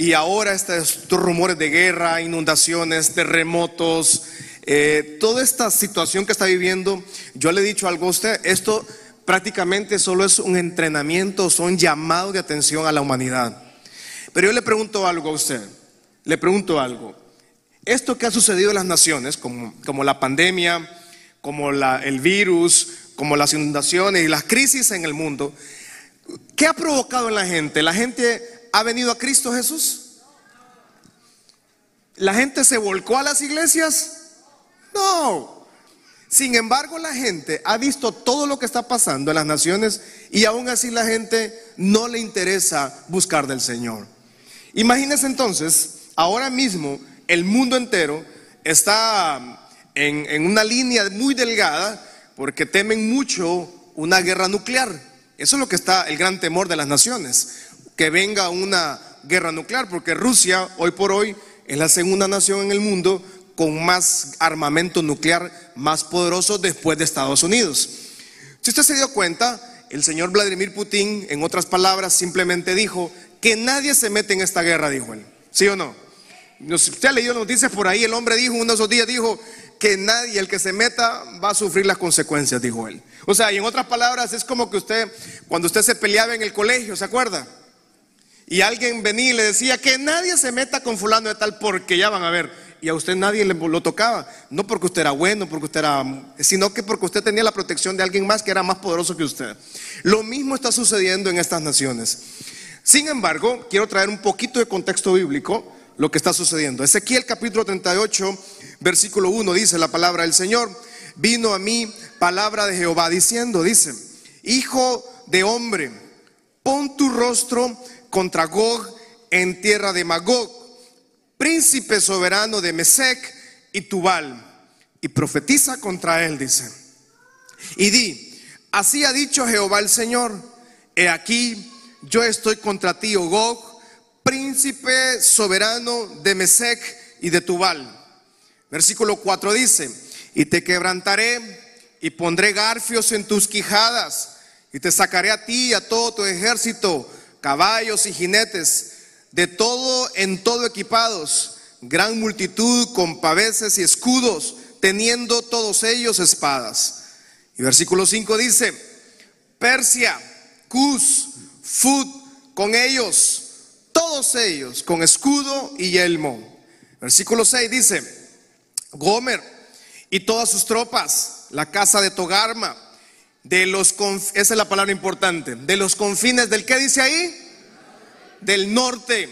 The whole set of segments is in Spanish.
y ahora estos rumores de guerra, inundaciones, terremotos, eh, toda esta situación que está viviendo, yo le he dicho algo a usted, esto prácticamente solo es un entrenamiento, son llamados de atención a la humanidad. Pero yo le pregunto algo a usted, le pregunto algo. Esto que ha sucedido en las naciones, como, como la pandemia, como la, el virus, como las inundaciones y las crisis en el mundo, ¿qué ha provocado en la gente? ¿La gente ha venido a Cristo Jesús? ¿La gente se volcó a las iglesias? No. Sin embargo, la gente ha visto todo lo que está pasando en las naciones y aún así la gente no le interesa buscar del Señor. Imagínense entonces, ahora mismo el mundo entero está en, en una línea muy delgada porque temen mucho una guerra nuclear. Eso es lo que está el gran temor de las naciones, que venga una guerra nuclear, porque Rusia hoy por hoy es la segunda nación en el mundo con más armamento nuclear más poderoso después de Estados Unidos. Si usted se dio cuenta, el señor Vladimir Putin, en otras palabras, simplemente dijo que nadie se mete en esta guerra, dijo él. ¿Sí o no? Usted ha leído noticias por ahí, el hombre dijo, uno de esos días dijo que nadie, el que se meta, va a sufrir las consecuencias, dijo él. O sea, y en otras palabras, es como que usted, cuando usted se peleaba en el colegio, ¿se acuerda? Y alguien venía y le decía que nadie se meta con fulano de tal porque ya van a ver. Y a usted nadie le, lo tocaba. No porque usted era bueno, porque usted era, sino que porque usted tenía la protección de alguien más que era más poderoso que usted. Lo mismo está sucediendo en estas naciones. Sin embargo, quiero traer un poquito de contexto bíblico lo que está sucediendo. Ezequiel capítulo 38, versículo 1 dice la palabra del Señor. Vino a mí palabra de Jehová diciendo, dice, Hijo de hombre, pon tu rostro contra Gog en tierra de Magog, príncipe soberano de Mesec y Tubal, y profetiza contra él, dice. Y di, así ha dicho Jehová el Señor, he aquí, yo estoy contra ti, oh Gog, príncipe soberano de Mesec y de Tubal. Versículo 4 dice, y te quebrantaré y pondré garfios en tus quijadas y te sacaré a ti y a todo tu ejército, caballos y jinetes, de todo en todo equipados, gran multitud con paveses y escudos, teniendo todos ellos espadas. Y versículo 5 dice, Persia, Cus, Fut, con ellos, todos ellos con escudo y yelmo. Versículo 6 dice, Gomer y todas sus tropas, la casa de Togarma, de los, esa es la palabra importante, de los confines del, ¿qué dice ahí? Del norte,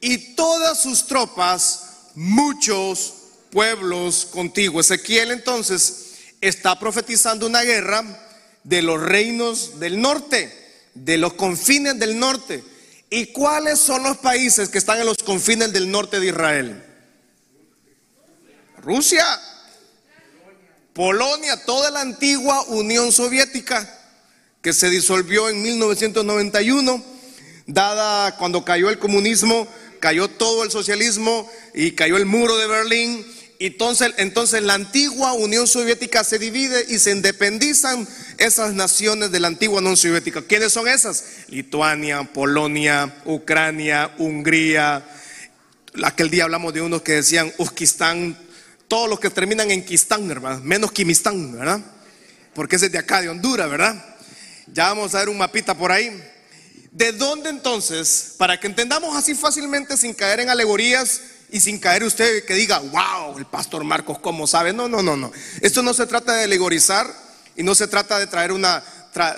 y todas sus tropas, muchos pueblos contigo. Ezequiel entonces está profetizando una guerra de los reinos del norte, de los confines del norte. ¿Y cuáles son los países que están en los confines del norte de Israel? Rusia, Polonia, toda la antigua Unión Soviética que se disolvió en 1991, dada cuando cayó el comunismo, cayó todo el socialismo y cayó el muro de Berlín entonces, entonces la antigua Unión Soviética se divide y se independizan esas naciones de la antigua Unión Soviética. ¿Quiénes son esas? Lituania, Polonia, Ucrania, Hungría. Aquel día hablamos de unos que decían Uzkistán, todos los que terminan en Kistán, ¿verdad? Menos Kimistán, ¿verdad? Porque ese es de acá, de Honduras, ¿verdad? Ya vamos a ver un mapita por ahí. ¿De dónde entonces, para que entendamos así fácilmente sin caer en alegorías, y sin caer usted que diga, wow, el pastor Marcos, ¿cómo sabe? No, no, no, no. Esto no se trata de alegorizar y no se trata de traer una,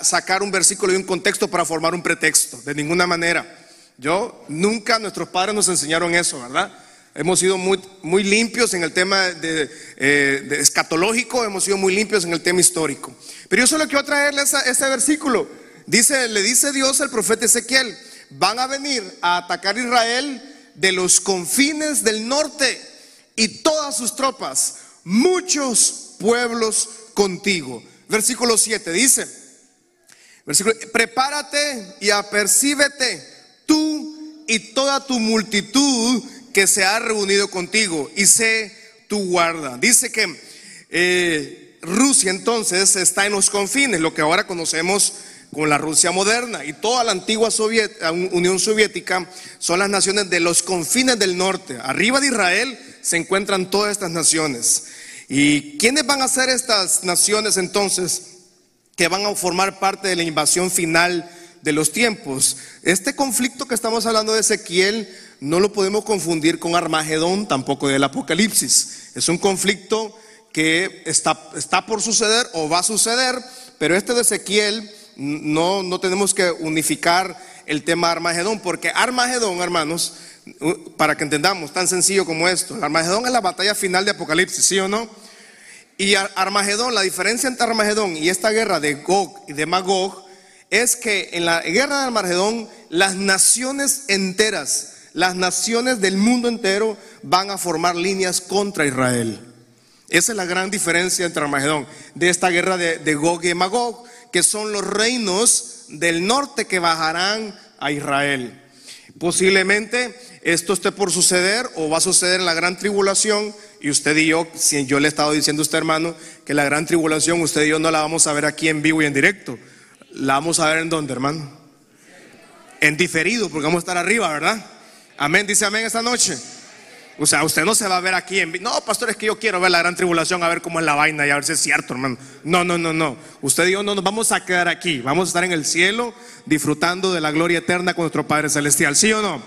sacar un versículo y un contexto para formar un pretexto, de ninguna manera. Yo, nunca nuestros padres nos enseñaron eso, ¿verdad? Hemos sido muy, limpios en el tema de, eh, escatológico, hemos sido muy limpios en el tema histórico. Pero yo solo quiero traerle ese versículo. Dice, le dice Dios al profeta Ezequiel, van a venir a atacar Israel de los confines del norte y todas sus tropas, muchos pueblos contigo. Versículo 7 dice, versículo, prepárate y apercíbete tú y toda tu multitud que se ha reunido contigo y sé tu guarda. Dice que eh, Rusia entonces está en los confines, lo que ahora conocemos con la Rusia moderna y toda la antigua Unión Soviética son las naciones de los confines del norte. Arriba de Israel se encuentran todas estas naciones. ¿Y quiénes van a ser estas naciones entonces que van a formar parte de la invasión final de los tiempos? Este conflicto que estamos hablando de Ezequiel no lo podemos confundir con Armagedón, tampoco del Apocalipsis. Es un conflicto que está, está por suceder o va a suceder, pero este de Ezequiel no, no tenemos que unificar el tema Armagedón, porque Armagedón, hermanos, para que entendamos, tan sencillo como esto, Armagedón es la batalla final de Apocalipsis, ¿sí o no? Y Armagedón, la diferencia entre Armagedón y esta guerra de Gog y de Magog es que en la guerra de Armagedón las naciones enteras, las naciones del mundo entero van a formar líneas contra Israel. Esa es la gran diferencia entre Armagedón, de esta guerra de, Gog y Magog, que son los reinos del norte que bajarán a Israel. Posiblemente esto esté por suceder o va a suceder en la gran tribulación. Y usted y yo, si yo le he estado diciendo a usted, hermano, que la gran tribulación, usted y yo no la vamos a ver aquí en vivo y en directo. La vamos a ver en dónde, hermano? En diferido, porque vamos a estar arriba, ¿verdad? Amén, dice amén esta noche. O sea, usted no se va a ver aquí en No, pastor, es que yo quiero ver la gran tribulación, a ver cómo es la vaina y a ver si es cierto, hermano. No, no, no, no. Usted y yo no nos vamos a quedar aquí. Vamos a estar en el cielo disfrutando de la gloria eterna con nuestro Padre Celestial. ¿Sí o no?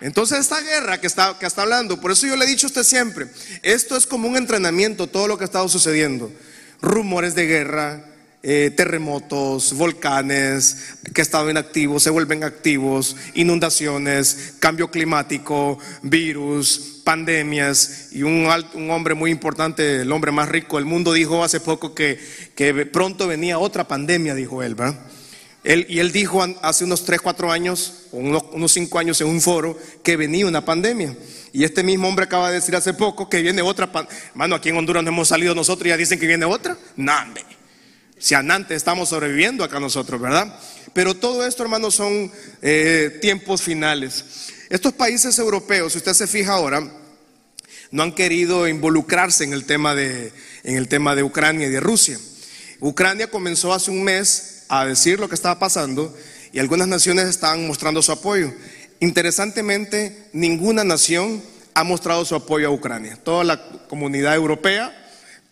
Entonces esta guerra que está, que está hablando, por eso yo le he dicho a usted siempre, esto es como un entrenamiento, todo lo que ha estado sucediendo. Rumores de guerra, eh, terremotos, volcanes que estaban inactivos se vuelven activos, inundaciones, cambio climático, virus, pandemias. Y un, un hombre muy importante, el hombre más rico del mundo, dijo hace poco que, que pronto venía otra pandemia, dijo él, ¿verdad? Él, y él dijo hace unos 3, 4 años, o unos, unos 5 años en un foro, que venía una pandemia. Y este mismo hombre acaba de decir hace poco que viene otra pandemia. Aquí en Honduras no hemos salido nosotros y ya dicen que viene otra. Si antes estamos sobreviviendo acá nosotros, ¿verdad? Pero todo esto, hermanos, son eh, tiempos finales. Estos países europeos, si usted se fija ahora, no han querido involucrarse en el tema de, en el tema de Ucrania y de Rusia. Ucrania comenzó hace un mes a decir lo que estaba pasando y algunas naciones estaban mostrando su apoyo. Interesantemente, ninguna nación ha mostrado su apoyo a Ucrania. Toda la comunidad europea,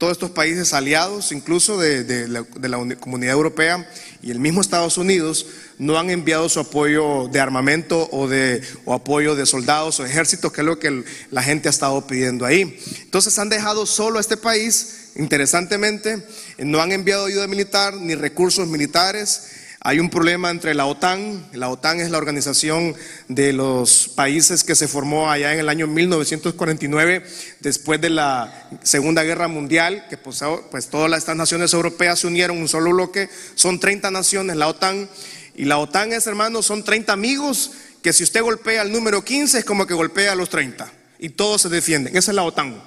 todos estos países aliados, incluso de, la, comunidad europea y el mismo Estados Unidos, no han enviado su apoyo de armamento o, de, apoyo de soldados o ejércitos, que es lo que la gente ha estado pidiendo ahí. Entonces han dejado solo a este país Interesantemente, no han enviado ayuda militar ni recursos militares. Hay un problema entre la OTAN. La OTAN es la organización de los países que se formó allá en el año 1949, después de la Segunda Guerra Mundial, que pues, pues todas estas naciones europeas se unieron en un solo bloque. Son 30 naciones la OTAN. Y la OTAN es, hermano, son 30 amigos que si usted golpea al número 15 es como que golpea a los 30. Y todos se defienden. Esa es la OTAN.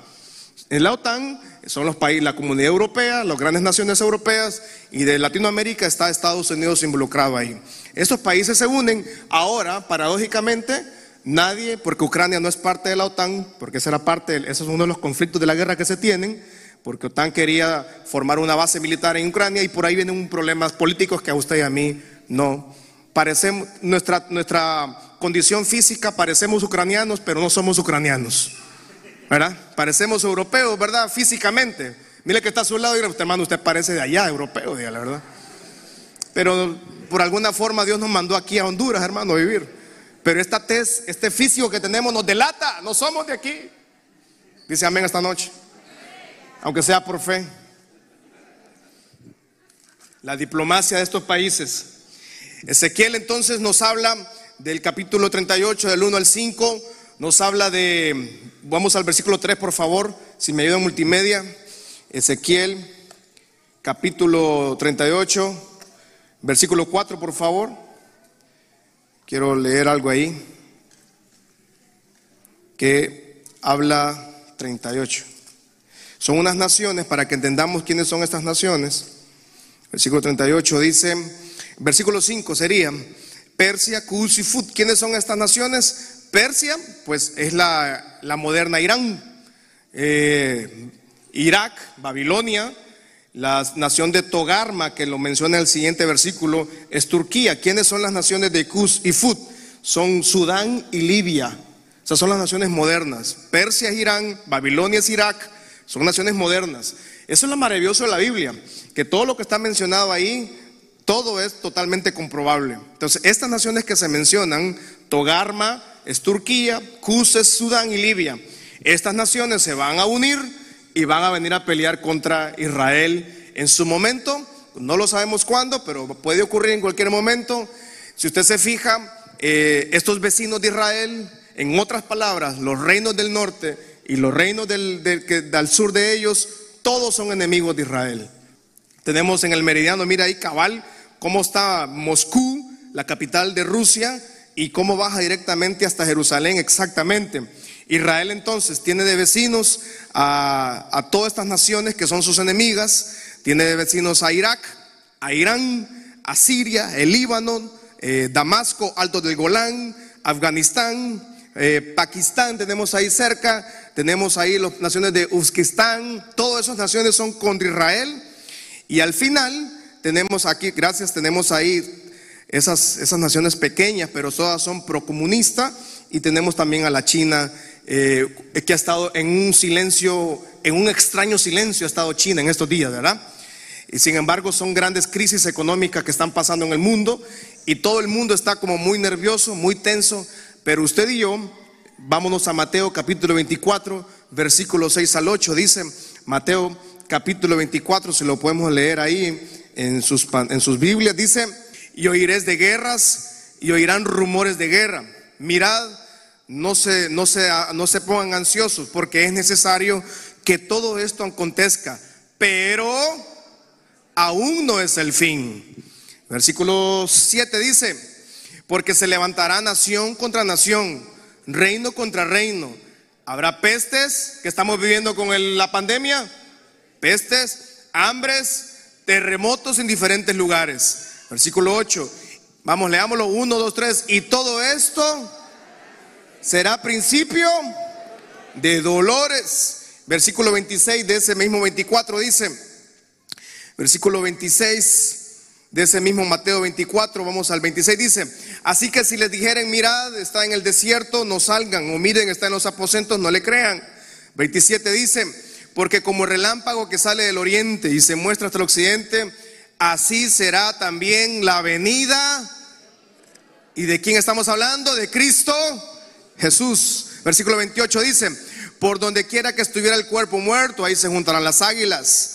En la OTAN son los países, la comunidad europea, las grandes naciones europeas y de Latinoamérica está Estados Unidos involucrado ahí. Estos países se unen. Ahora, paradójicamente, nadie, porque Ucrania no es parte de la OTAN, porque esa era parte, ese es uno de los conflictos de la guerra que se tienen, porque OTAN quería formar una base militar en Ucrania y por ahí vienen problemas políticos que a usted y a mí no. Parecemos, nuestra, nuestra condición física, parecemos ucranianos, pero no somos ucranianos. ¿Verdad? Parecemos europeos, ¿verdad? Físicamente. Mire que está a su lado y usted, hermano, usted parece de allá, europeo, la verdad. Pero por alguna forma Dios nos mandó aquí a Honduras, hermano, a vivir. Pero esta tez, este físico que tenemos nos delata, no somos de aquí. Dice amén esta noche. Aunque sea por fe. La diplomacia de estos países. Ezequiel entonces nos habla del capítulo 38, del 1 al 5 nos habla de, vamos al versículo 3 por favor, si me ayuda multimedia, Ezequiel capítulo 38, versículo 4 por favor, quiero leer algo ahí que habla 38. Son unas naciones, para que entendamos quiénes son estas naciones. Versículo 38 dice, versículo 5 sería, Persia, Cus y Fut. ¿Quiénes son estas naciones? Persia, pues es la, moderna Irán. Eh, Irak, Babilonia, La nación de Togarma, que lo menciona en el siguiente versículo, es Turquía. ¿Quiénes son las naciones de Cus y Fut? Son Sudán y Libia. Esas son las naciones modernas. Persia es Irán, Babilonia es Irak, son naciones modernas. Eso es lo maravilloso de la Biblia, que todo lo que está mencionado ahí, todo es totalmente comprobable. Entonces, estas naciones que se mencionan, Togarma es Turquía, Cus es Sudán y Libia. Estas naciones se van a unir y van a venir a pelear contra Israel en su momento. No lo sabemos cuándo, pero puede ocurrir en cualquier momento. Si usted se fija, eh, estos vecinos de Israel, en otras palabras, los reinos del norte y los reinos del, del sur de ellos, todos son enemigos de Israel. Tenemos en el meridiano, mira ahí cabal, cómo está Moscú, la capital de Rusia, y cómo baja directamente hasta Jerusalén exactamente. Israel entonces tiene de vecinos a, todas estas naciones que son sus enemigas, tiene de vecinos a Irak, a Irán, a Siria, el Líbano, eh, Damasco, Alto del Golán, Afganistán, eh, Pakistán tenemos ahí cerca, tenemos ahí las naciones de Uzbekistán, todas esas naciones son contra Israel. Y al final tenemos aquí, gracias, tenemos ahí esas, esas naciones pequeñas, pero todas son procomunistas y tenemos también a la China eh, que ha estado en un silencio, en un extraño silencio ha estado China en estos días, ¿verdad? Y sin embargo son grandes crisis económicas que están pasando en el mundo y todo el mundo está como muy nervioso, muy tenso, pero usted y yo, vámonos a Mateo capítulo 24, versículo 6 al 8, dice Mateo capítulo 24, se lo podemos leer ahí en sus, en sus Biblias, dice, y oiréis de guerras y oirán rumores de guerra. Mirad, no se, no, no se pongan ansiosos porque es necesario que todo esto acontezca, pero aún no es el fin. Versículo 7 dice, porque se levantará nación contra nación, reino contra reino. Habrá pestes que estamos viviendo con la pandemia, pestes, hambres, terremotos en diferentes lugares. Versículo 8, vamos, leámoslo, 1, 2, 3, y todo esto será principio de dolores. Versículo 26 de ese mismo 24 dice, versículo 26 de ese mismo Mateo 24, vamos al 26, dice, así que si les dijeren, mirad, está en el desierto, no salgan, o miren, está en los aposentos, no le crean. 27 dice, porque como el relámpago que sale del oriente y se muestra hasta el occidente, así será también la venida. ¿Y de quién estamos hablando? De Cristo Jesús. Versículo 28 dice, por donde quiera que estuviera el cuerpo muerto, ahí se juntarán las águilas.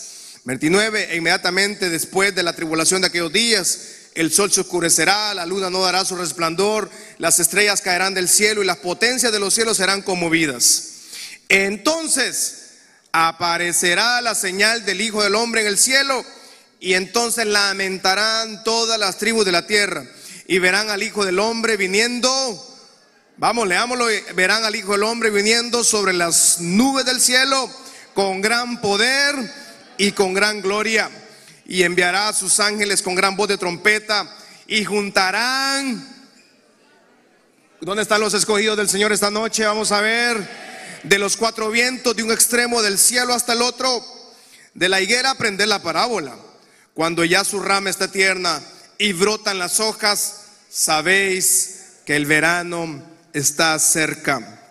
29, e inmediatamente después de la tribulación de aquellos días, el sol se oscurecerá, la luna no dará su resplandor, las estrellas caerán del cielo y las potencias de los cielos serán conmovidas. Entonces aparecerá la señal del Hijo del Hombre en el cielo y entonces lamentarán todas las tribus de la tierra y verán al Hijo del Hombre viniendo Vamos, leámoslo. Verán al Hijo del Hombre viniendo sobre las nubes del cielo con gran poder y con gran gloria. Y enviará a sus ángeles con gran voz de trompeta y juntarán. ¿Dónde están los escogidos del Señor esta noche? Vamos a ver. De los cuatro vientos, de un extremo del cielo hasta el otro. De la higuera aprender la parábola. Cuando ya su rama está tierna y brotan las hojas, sabéis que el verano está cerca.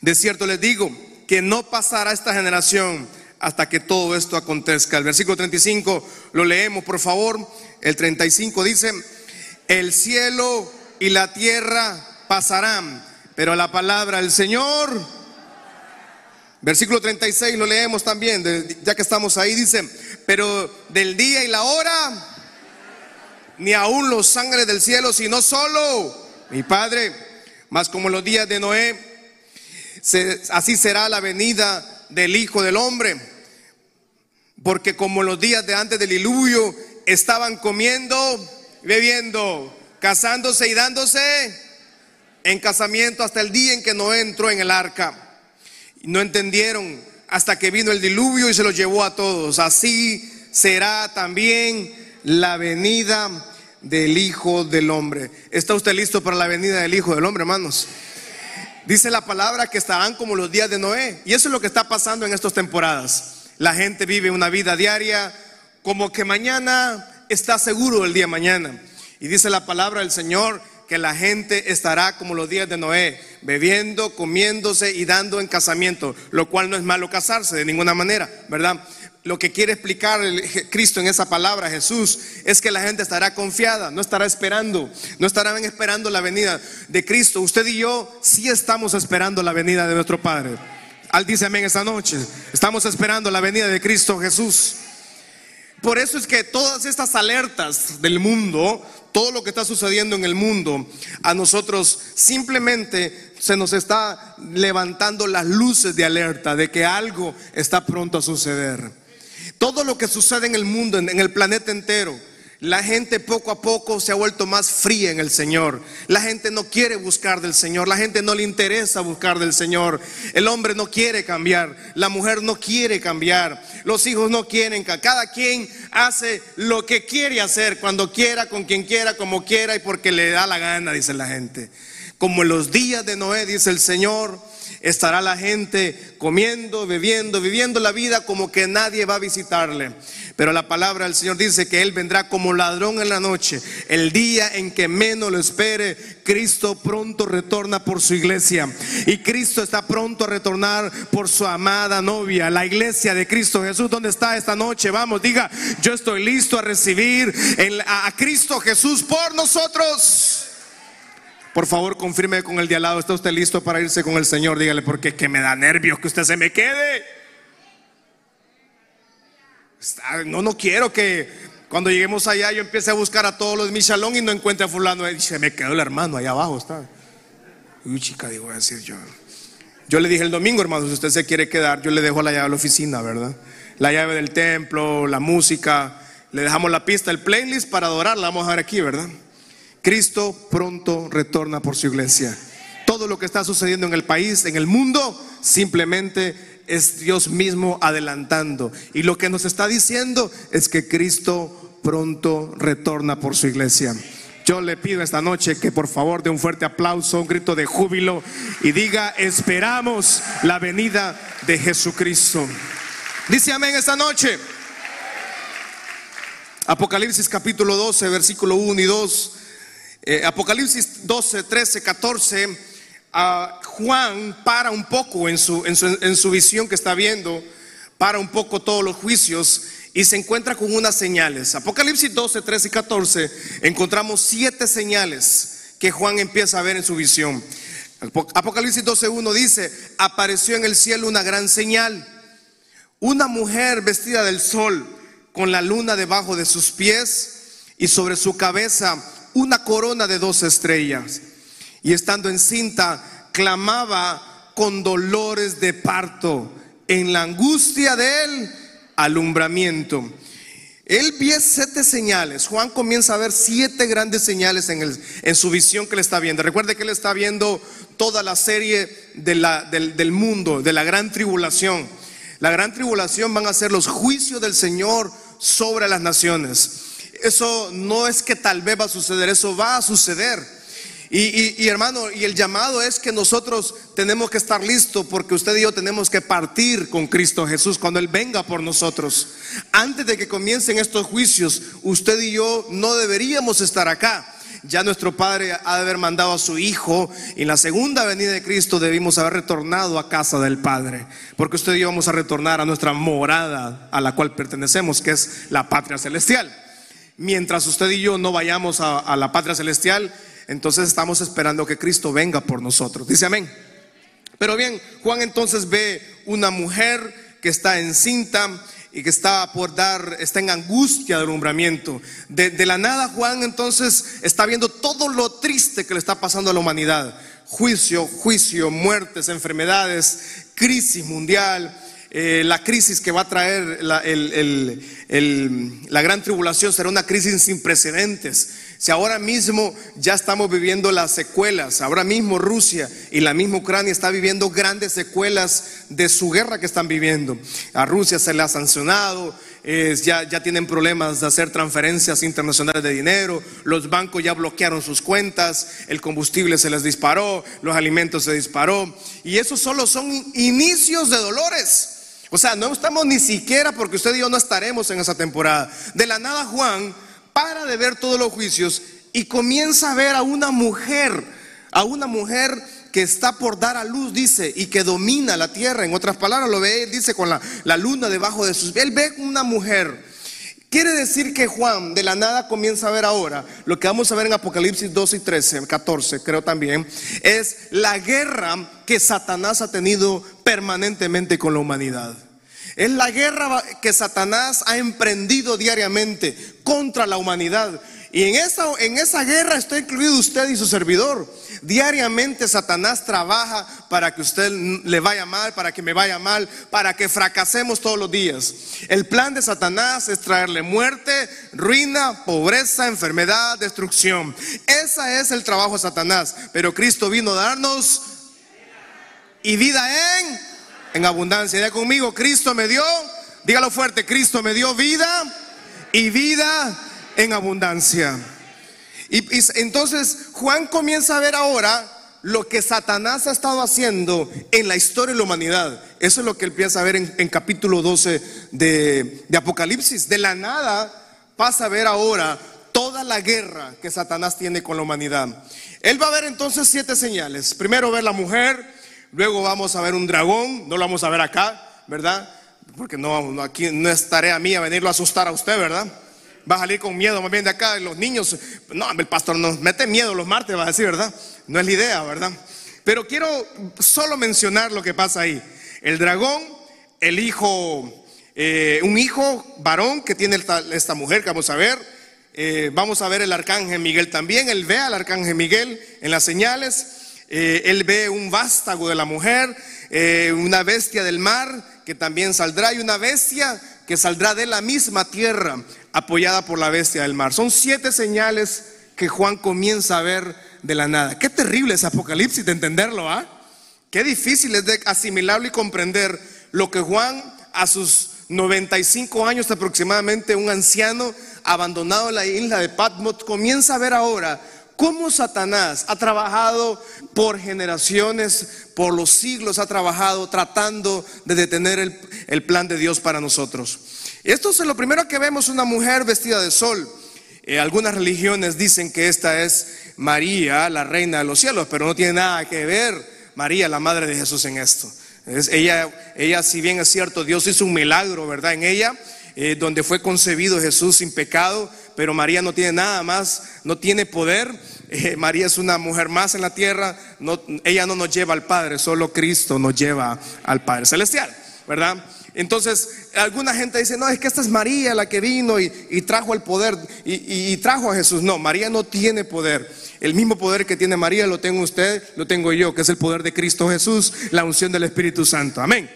De cierto les digo que no pasará esta generación hasta que todo esto acontezca. El versículo 35 lo leemos, por favor. El 35 dice, el cielo y la tierra pasarán, pero la palabra del Señor... Versículo 36 lo leemos también, ya que estamos ahí, dice, pero del día y la hora, ni aún los ángeles del cielo, sino solo mi Padre mas como los días de Noé, así será la venida del Hijo del Hombre. Porque como los días de antes del diluvio estaban comiendo, bebiendo, casándose y dándose en casamiento hasta el día en que Noé entró en el arca. No entendieron hasta que vino el diluvio y se los llevó a todos. Así será también la venida del Hijo del Hombre. ¿Está usted listo para la venida del Hijo del Hombre, hermanos? Dice la palabra que estarán como los días de Noé. Y eso es lo que está pasando en estas temporadas. La gente vive una vida diaria como que mañana está seguro el día mañana. Y dice la palabra del Señor que la gente estará como los días de Noé, bebiendo, comiéndose y dando en casamiento, lo cual no es malo casarse de ninguna manera, ¿verdad? Lo que quiere explicar el Cristo en esa palabra, Jesús, es que la gente estará confiada, no estará esperando, no estarán esperando la venida de Cristo. Usted y yo sí estamos esperando la venida de nuestro Padre. Al dice amén esta noche. Estamos esperando la venida de Cristo Jesús. Por eso es que todas estas alertas del mundo, todo lo que está sucediendo en el mundo, a nosotros simplemente se nos está levantando las luces de alerta de que algo está pronto a suceder. Todo lo que sucede en el mundo, en el planeta entero, la gente poco a poco se ha vuelto más fría en el Señor. La gente no quiere buscar del Señor. La gente no le interesa buscar del Señor. El hombre no quiere cambiar. La mujer no quiere cambiar. Los hijos no quieren. Cada quien hace lo que quiere hacer, cuando quiera, con quien quiera, como quiera y porque le da la gana, dice la gente. Como en los días de Noé, dice el Señor estará la gente comiendo, bebiendo, viviendo la vida como que nadie va a visitarle. Pero la palabra del Señor dice que Él vendrá como ladrón en la noche. El día en que menos lo espere, Cristo pronto retorna por su iglesia. Y Cristo está pronto a retornar por su amada novia, la iglesia de Cristo Jesús. ¿Dónde está esta noche? Vamos, diga, yo estoy listo a recibir a Cristo Jesús por nosotros. Por favor, confirme con el de al lado. ¿Está usted listo para irse con el Señor? Dígale, porque que me da nervios que usted se me quede. No, no quiero que cuando lleguemos allá yo empiece a buscar a todos los de mi salón y no encuentre a fulano. Y se me quedó el hermano allá abajo. Está. Uy, chica, digo, a decir yo. Yo le dije el domingo, hermano, si usted se quiere quedar, yo le dejo la llave a la oficina, ¿verdad? La llave del templo, la música. Le dejamos la pista, el playlist para adorar, la vamos a ver aquí, ¿verdad? Cristo pronto retorna por su iglesia. Todo lo que está sucediendo en el país, en el mundo, simplemente es Dios mismo adelantando. Y lo que nos está diciendo es que Cristo pronto retorna por su iglesia. Yo le pido esta noche que por favor dé un fuerte aplauso, un grito de júbilo y diga, esperamos la venida de Jesucristo. Dice amén esta noche. Apocalipsis capítulo 12, versículo 1 y 2. Eh, Apocalipsis 12, 13, 14, Juan para un poco en su, en, su, en su visión que está viendo, para un poco todos los juicios y se encuentra con unas señales. Apocalipsis 12, 13 y 14 encontramos siete señales que Juan empieza a ver en su visión. Apocalipsis 12, 1 dice, apareció en el cielo una gran señal, una mujer vestida del sol, con la luna debajo de sus pies y sobre su cabeza una corona de dos estrellas. Y estando encinta, clamaba con dolores de parto en la angustia del alumbramiento. Él vio siete señales. Juan comienza a ver siete grandes señales en, el, en su visión que le está viendo. Recuerde que él está viendo toda la serie de la, del, del mundo, de la gran tribulación. La gran tribulación van a ser los juicios del Señor sobre las naciones. Eso no es que tal vez va a suceder, eso va a suceder. Y, hermano, y el llamado es que nosotros tenemos que estar listos porque usted y yo tenemos que partir con Cristo Jesús cuando Él venga por nosotros. Antes de que comiencen estos juicios, usted y yo no deberíamos estar acá. Ya nuestro Padre ha de haber mandado a su Hijo y en la segunda venida de Cristo debimos haber retornado a casa del Padre. Porque usted y yo vamos a retornar a nuestra morada a la cual pertenecemos, que es la patria celestial mientras usted y yo no vayamos a, la patria celestial, entonces estamos esperando que Cristo venga por nosotros. Dice amén. Pero bien, Juan entonces ve una mujer que está encinta y que está por dar, está en angustia de alumbramiento. De, de, la nada Juan entonces está viendo todo lo triste que le está pasando a la humanidad. Juicio, juicio, muertes, enfermedades, crisis mundial, eh, la crisis que va a traer la, gran tribulación será una crisis sin precedentes. Si ahora mismo ya estamos viviendo las secuelas, ahora mismo Rusia y la misma Ucrania está viviendo grandes secuelas de su guerra que están viviendo. A Rusia se le ha sancionado, ya, ya tienen problemas de hacer transferencias internacionales de dinero, los bancos ya bloquearon sus cuentas, el combustible se les disparó, los alimentos se disparó. Y eso solo son inicios de dolores. O sea, no estamos ni siquiera porque usted y yo no estaremos en esa temporada. De la nada Juan para de ver todos los juicios y comienza a ver a una mujer, a una mujer que está por dar a luz, dice, y que domina la tierra. En otras palabras, lo ve, él dice, con la, la luna debajo de sus... Él ve una mujer. Quiere decir que Juan de la nada comienza a ver ahora, lo que vamos a ver en Apocalipsis 12 y 13, 14 creo también, es la guerra que Satanás ha tenido permanentemente con la humanidad. Es la guerra que Satanás ha emprendido diariamente contra la humanidad. Y en esa, en esa guerra está incluido usted y su servidor. Diariamente Satanás trabaja para que usted le vaya mal, para que me vaya mal, para que fracasemos todos los días. El plan de Satanás es traerle muerte, ruina, pobreza, enfermedad, destrucción. Ese es el trabajo de Satanás. Pero Cristo vino a darnos y vida en, en abundancia. Ya conmigo, Cristo me dio, dígalo fuerte, Cristo me dio vida y vida en abundancia. Y, entonces Juan comienza a ver ahora lo que Satanás ha estado haciendo en la historia de la humanidad. Eso es lo que él empieza a ver en, capítulo 12 de, de Apocalipsis. De la nada pasa a ver ahora toda la guerra que Satanás tiene con la humanidad. Él va a ver entonces siete señales. Primero ver la mujer, luego vamos a ver un dragón, no lo vamos a ver acá, ¿verdad? Porque no, aquí no es tarea mía venirlo a asustar a usted, ¿verdad? va a salir con miedo más bien de acá. Los niños, no, el pastor nos mete miedo los martes, va a decir, ¿verdad? No es la idea, ¿verdad? Pero quiero solo mencionar lo que pasa ahí. El dragón, el hijo, eh, un hijo varón que tiene esta, mujer que vamos a ver. Eh, vamos a ver el arcángel Miguel también. Él ve al arcángel Miguel en las señales. Eh, él ve un vástago de la mujer, una bestia del mar que también saldrá y una bestia que saldrá de la misma tierra apoyada por la bestia del mar. Son siete señales que Juan comienza a ver de la nada. Qué terrible es Apocalipsis de entenderlo, ¿ah? Qué difícil es de asimilarlo y comprender lo que Juan a sus 95 años aproximadamente, un anciano abandonado en la isla de Patmos, comienza a ver ahora cómo Satanás ha trabajado por generaciones, por los siglos, ha trabajado tratando de detener el, el plan de Dios para nosotros. Esto es lo primero que vemos, una mujer vestida de sol. Eh, algunas religiones dicen que esta es María, la reina de los cielos, pero no tiene nada que ver María, la madre de Jesús, en esto. Es, ella, ella, si bien es cierto, Dios hizo un milagro, ¿verdad? En ella, eh, donde fue concebido Jesús sin pecado, pero María no tiene nada más, no tiene poder. Eh, María es una mujer más en la tierra, ella no nos lleva al Padre, solo Cristo nos lleva al Padre Celestial, ¿verdad? Entonces, alguna gente dice, no, es que esta es María la que vino y, trajo el poder y, trajo a Jesús. No, María no tiene poder. El mismo poder que tiene María lo tengo usted, lo tengo yo, que es el poder de Cristo Jesús, la unción del Espíritu Santo. Amén.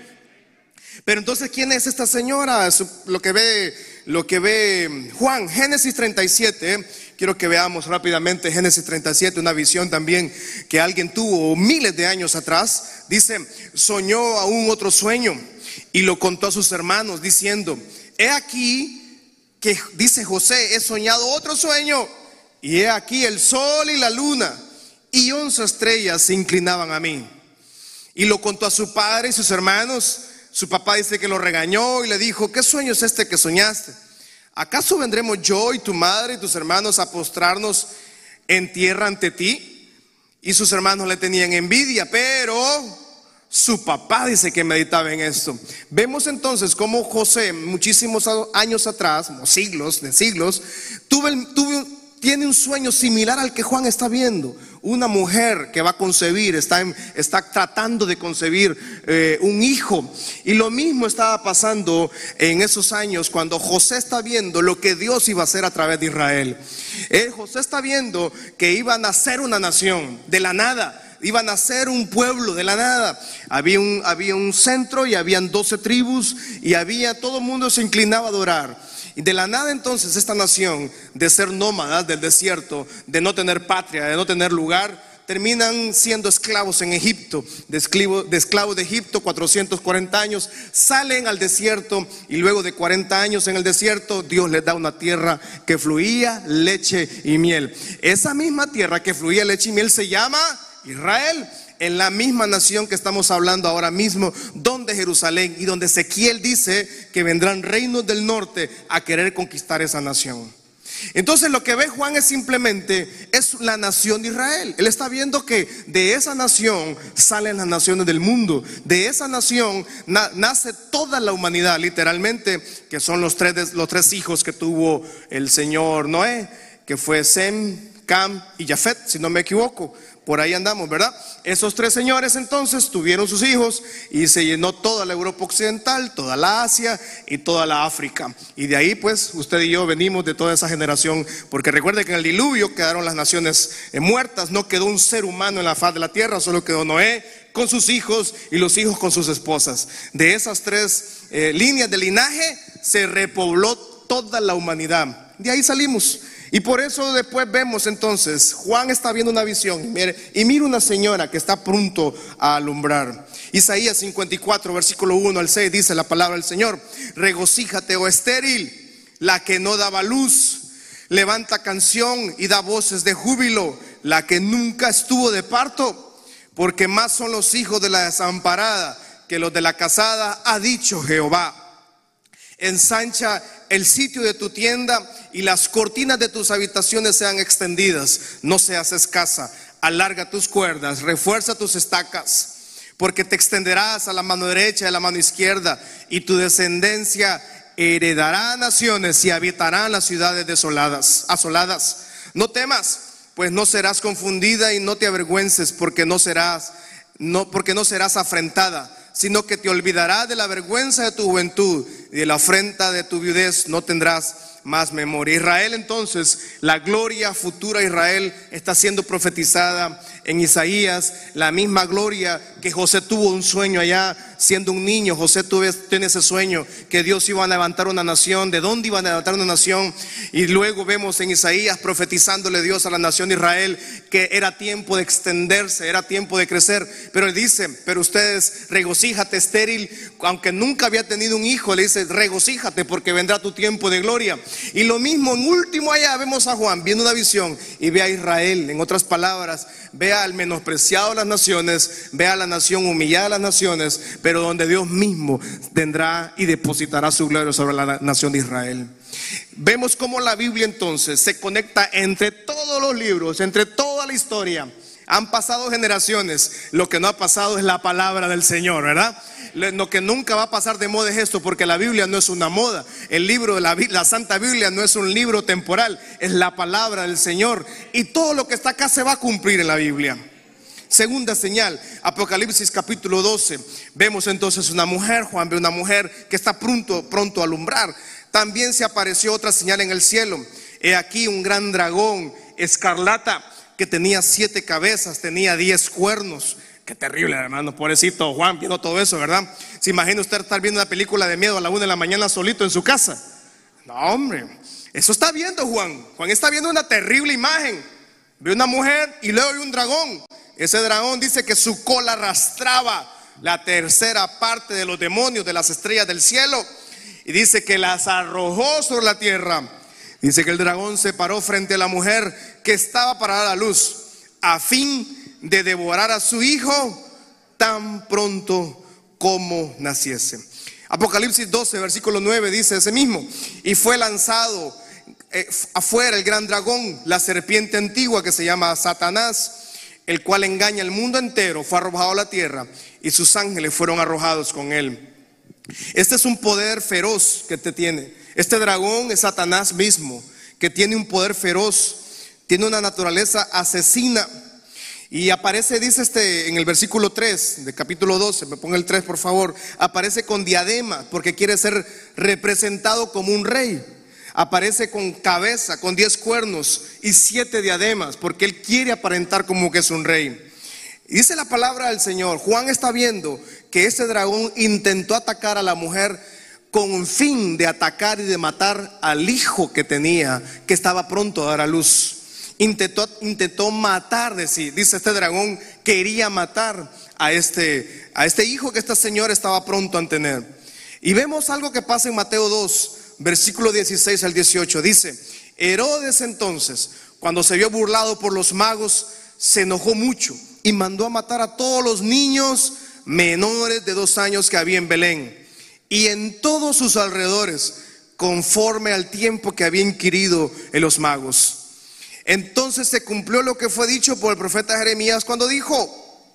Pero entonces, ¿quién es esta señora? Lo que ve, lo que ve Juan, Génesis 37. Quiero que veamos rápidamente Génesis 37, una visión también que alguien tuvo miles de años atrás. Dice, soñó aún otro sueño y lo contó a sus hermanos diciendo, he aquí que dice José, he soñado otro sueño y he aquí el sol y la luna y once estrellas se inclinaban a mí. Y lo contó a su padre y sus hermanos. Su papá dice que lo regañó y le dijo, ¿qué sueño es este que soñaste? ¿Acaso vendremos yo y tu madre y tus hermanos a postrarnos en tierra ante ti? Y sus hermanos le tenían envidia, pero su papá dice que meditaba en esto. Vemos entonces cómo José, muchísimos años atrás, siglos de siglos, tiene un sueño similar al que Juan está viendo. Una mujer que va a concebir, está, está tratando de concebir eh, un hijo. Y lo mismo estaba pasando en esos años cuando José está viendo lo que Dios iba a hacer a través de Israel. Eh, José está viendo que iba a nacer una nación de la nada iban a ser un pueblo de la nada. Había un, había un centro y habían doce tribus y había, todo el mundo se inclinaba a adorar. Y de la nada entonces esta nación, de ser nómadas del desierto, de no tener patria, de no tener lugar, terminan siendo esclavos en Egipto, de, esclavos de, Egipto 440 años, salen al desierto y luego de 40 años en el desierto Dios les da una tierra que fluía leche y miel. Esa misma tierra que fluía leche y miel se llama Israel, en la misma nación que estamos hablando ahora mismo, donde de Jerusalén y donde Ezequiel dice que vendrán reinos del norte a querer conquistar esa nación. Entonces lo que ve Juan es simplemente es la nación de Israel. Él está viendo que de esa nación salen las naciones del mundo. De esa nación nace toda la humanidad, literalmente, que son los tres, los tres hijos que tuvo el Señor Noé, que fue Sem, Cam y Jafet, si no me equivoco. Por ahí andamos, ¿verdad? Esos tres señores entonces tuvieron sus hijos y se llenó toda la Europa Occidental, toda la Asia y toda la África. Y de ahí pues usted y yo venimos de toda esa generación, porque recuerde que en el diluvio quedaron las naciones eh, muertas, no quedó un ser humano en la faz de la tierra, solo quedó Noé con sus hijos y los hijos con sus esposas. De esas tres eh, líneas de linaje se repobló toda la humanidad. De ahí salimos. Y por eso después vemos entonces, Juan está viendo una visión y mira una señora que está pronto a alumbrar. Isaías 54, versículo 1 al 6 dice la palabra del Señor, regocíjate, oh estéril, la que no daba luz, levanta canción y da voces de júbilo, la que nunca estuvo de parto, porque más son los hijos de la desamparada que los de la casada, ha dicho Jehová. Ensancha el sitio de tu tienda y las cortinas de tus habitaciones sean extendidas. No seas escasa. Alarga tus cuerdas, refuerza tus estacas, porque te extenderás a la mano derecha y a la mano izquierda, y tu descendencia heredará naciones y habitarán las ciudades desoladas, asoladas. No temas, pues no serás confundida y no te avergüences, porque no serás, no, porque no serás afrentada sino que te olvidarás de la vergüenza de tu juventud y de la afrenta de tu viudez, no tendrás más memoria. Israel entonces, la gloria futura de Israel está siendo profetizada en Isaías, la misma gloria que José tuvo un sueño allá siendo un niño. José tuvo, tiene ese sueño que Dios iba a levantar una nación, de dónde iba a levantar una nación. Y luego vemos en Isaías profetizándole Dios a la nación de Israel que era tiempo de extenderse, era tiempo de crecer. Pero él dice, pero ustedes regocíjate estéril, aunque nunca había tenido un hijo, le dice, regocíjate porque vendrá tu tiempo de gloria. Y lo mismo en último allá vemos a Juan viendo una visión y ve a Israel, en otras palabras, ve al menospreciado de las naciones, ve a la nación humillada de las naciones, pero donde Dios mismo tendrá y depositará su gloria sobre la nación de Israel. Vemos cómo la Biblia entonces se conecta entre todos los libros, entre toda la historia. Han pasado generaciones, lo que no ha pasado es la palabra del Señor, ¿verdad? Lo que nunca va a pasar de moda es esto, porque la Biblia no es una moda. El libro de la, la Santa Biblia no es un libro temporal, es la palabra del Señor. Y todo lo que está acá se va a cumplir en la Biblia. Segunda señal, Apocalipsis capítulo 12. Vemos entonces una mujer, Juan ve una mujer que está pronto, pronto a alumbrar. También se apareció otra señal en el cielo. He aquí un gran dragón escarlata que tenía siete cabezas, tenía diez cuernos. Qué terrible, hermano, pobrecito Juan, viendo todo eso, ¿verdad? ¿Se imagina usted estar viendo una película de miedo a la una de la mañana solito en su casa? No, hombre, eso está viendo Juan. Juan está viendo una terrible imagen. Ve una mujer y luego ve un dragón. Ese dragón dice que su cola arrastraba la tercera parte de los demonios de las estrellas del cielo y dice que las arrojó sobre la tierra. Dice que el dragón se paró frente a la mujer que estaba para dar a luz a fin de devorar a su hijo tan pronto como naciese. Apocalipsis 12, versículo 9 dice ese mismo, y fue lanzado eh, afuera el gran dragón, la serpiente antigua que se llama Satanás el cual engaña al mundo entero, fue arrojado a la tierra y sus ángeles fueron arrojados con él. Este es un poder feroz que te tiene. Este dragón es Satanás mismo, que tiene un poder feroz, tiene una naturaleza asesina. Y aparece, dice este en el versículo 3 de capítulo 12, me ponga el 3 por favor, aparece con diadema porque quiere ser representado como un rey aparece con cabeza, con diez cuernos y siete diademas, porque él quiere aparentar como que es un rey. Dice la palabra del Señor, Juan está viendo que ese dragón intentó atacar a la mujer con fin de atacar y de matar al hijo que tenía, que estaba pronto a dar a luz. Intentó, intentó matar, dice este dragón, quería matar a este, a este hijo que esta señora estaba pronto a tener. Y vemos algo que pasa en Mateo 2, versículo 16 al 18, dice, Herodes entonces, cuando se vio burlado por los magos, se enojó mucho y mandó a matar a todos los niños menores de dos años que había en Belén y en todos sus alrededores, conforme al tiempo que había inquirido en los magos. Entonces se cumplió lo que fue dicho por el profeta Jeremías cuando dijo,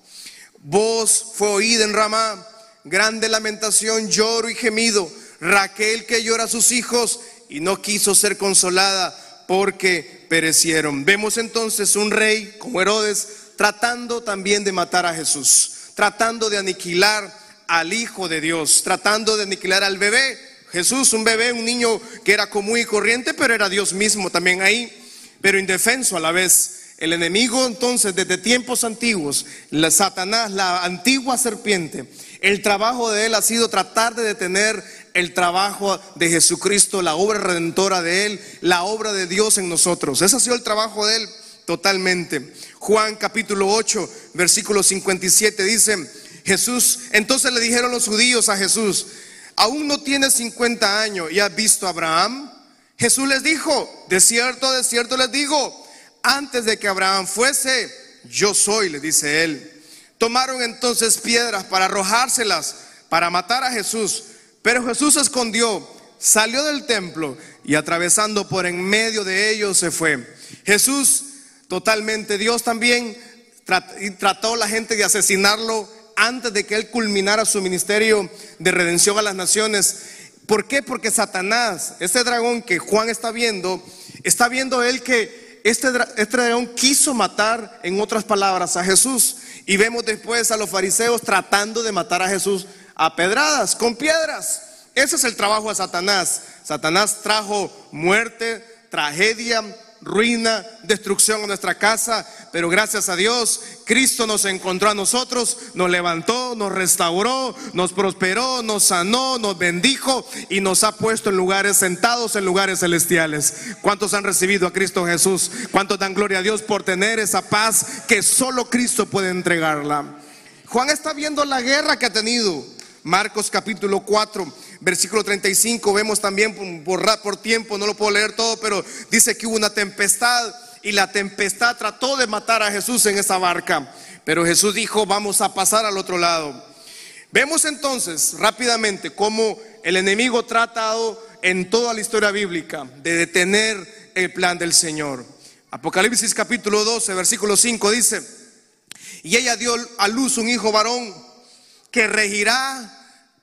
voz fue oída en Ramá, grande lamentación, lloro y gemido, Raquel que llora a sus hijos y no quiso ser consolada porque perecieron. Vemos entonces un rey como Herodes tratando también de matar a Jesús, tratando de aniquilar al Hijo de Dios, tratando de aniquilar al bebé. Jesús, un bebé, un niño que era común y corriente, pero era Dios mismo también ahí, pero indefenso a la vez. El enemigo entonces desde tiempos antiguos, la Satanás, la antigua serpiente, el trabajo de él ha sido tratar de detener el trabajo de Jesucristo, la obra redentora de él, la obra de Dios en nosotros. Ese ha sido el trabajo de él totalmente. Juan capítulo 8, versículo 57 dice, Jesús, entonces le dijeron los judíos a Jesús, aún no tienes 50 años y has visto a Abraham. Jesús les dijo, de cierto, de cierto les digo, antes de que Abraham fuese, yo soy, le dice él. Tomaron entonces piedras para arrojárselas, para matar a Jesús. Pero Jesús se escondió, salió del templo y atravesando por en medio de ellos se fue. Jesús, totalmente Dios también, trató la gente de asesinarlo antes de que él culminara su ministerio de redención a las naciones. ¿Por qué? Porque Satanás, este dragón que Juan está viendo, está viendo él que este, este dragón quiso matar, en otras palabras, a Jesús. Y vemos después a los fariseos tratando de matar a Jesús a pedradas, con piedras. Ese es el trabajo de Satanás. Satanás trajo muerte, tragedia, ruina, destrucción a nuestra casa, pero gracias a Dios, Cristo nos encontró a nosotros, nos levantó, nos restauró, nos prosperó, nos sanó, nos bendijo y nos ha puesto en lugares sentados en lugares celestiales. ¿Cuántos han recibido a Cristo Jesús? ¿Cuántos dan gloria a Dios por tener esa paz que solo Cristo puede entregarla? Juan está viendo la guerra que ha tenido Marcos capítulo 4, versículo 35, vemos también por, por tiempo, no lo puedo leer todo, pero dice que hubo una tempestad y la tempestad trató de matar a Jesús en esa barca, pero Jesús dijo, vamos a pasar al otro lado. Vemos entonces rápidamente cómo el enemigo tratado en toda la historia bíblica de detener el plan del Señor. Apocalipsis capítulo 12, versículo 5 dice, y ella dio a luz un hijo varón que regirá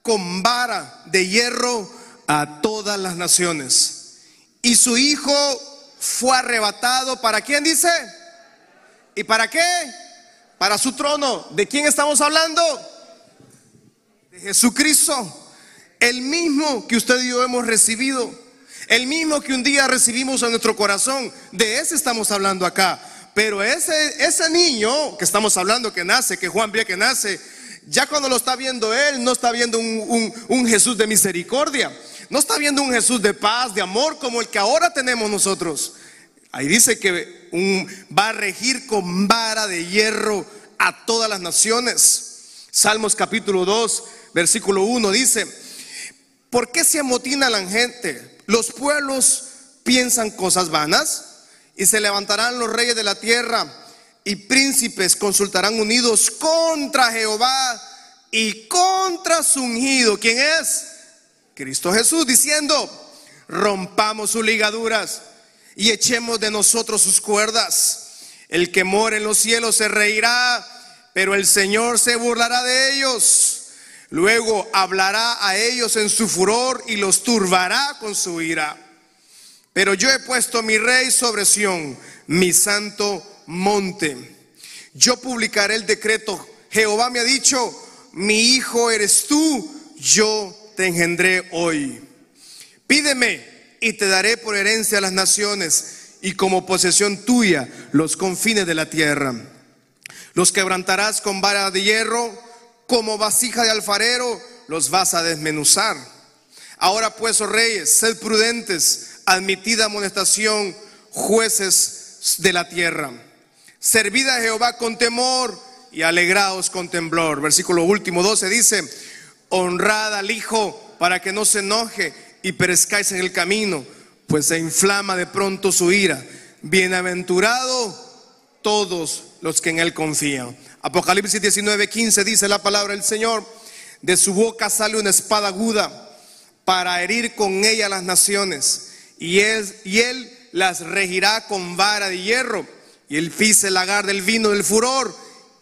con vara de hierro a todas las naciones. Y su hijo fue arrebatado, ¿para quién dice? ¿Y para qué? Para su trono. ¿De quién estamos hablando? De Jesucristo. El mismo que usted y yo hemos recibido. El mismo que un día recibimos en nuestro corazón. De ese estamos hablando acá. Pero ese, ese niño que estamos hablando que nace, que Juan ve que nace, ya cuando lo está viendo él, no está viendo un, Jesús de misericordia, no está viendo un Jesús de paz, de amor como el que ahora tenemos nosotros. Ahí dice que va a regir con vara de hierro a todas las naciones. Salmos capítulo 2, versículo 1 dice, ¿por qué se amotina la gente? Los pueblos piensan cosas vanas y se levantarán los reyes de la tierra y príncipes consultarán unidos contra Jehová y contra su ungido. ¿Quién es? Cristo Jesús, diciendo, rompamos sus ligaduras y echemos de nosotros sus cuerdas. El que mora en los cielos se reirá, pero el Señor se burlará de ellos. Luego hablará a ellos en su furor y los turbará con su ira. Pero yo he puesto mi rey sobre Sión, mi santo monte. Yo publicaré el decreto. Jehová me ha dicho, mi hijo eres tú, yo te engendré hoy. Pídeme y te daré por herencia a las naciones y como posesión tuya los confines de la tierra. Los quebrantarás con vara de hierro, como vasija de alfarero, los vas a desmenuzar. Ahora pues, oh reyes, sed prudentes, admitida amonestación, jueces de la tierra. Servid a Jehová con temor y alegraos con temblor. Versículo último 12 dice, honrad al Hijo para que no se enoje y perezcáis en el camino, pues se inflama de pronto su ira. Bienaventurado todos los que en Él confían. Apocalipsis 19, 15 dice la palabra del Señor, de su boca sale una espada aguda para herir con ella las naciones, y y él las regirá con vara de hierro, y él pise el lagar del vino del furor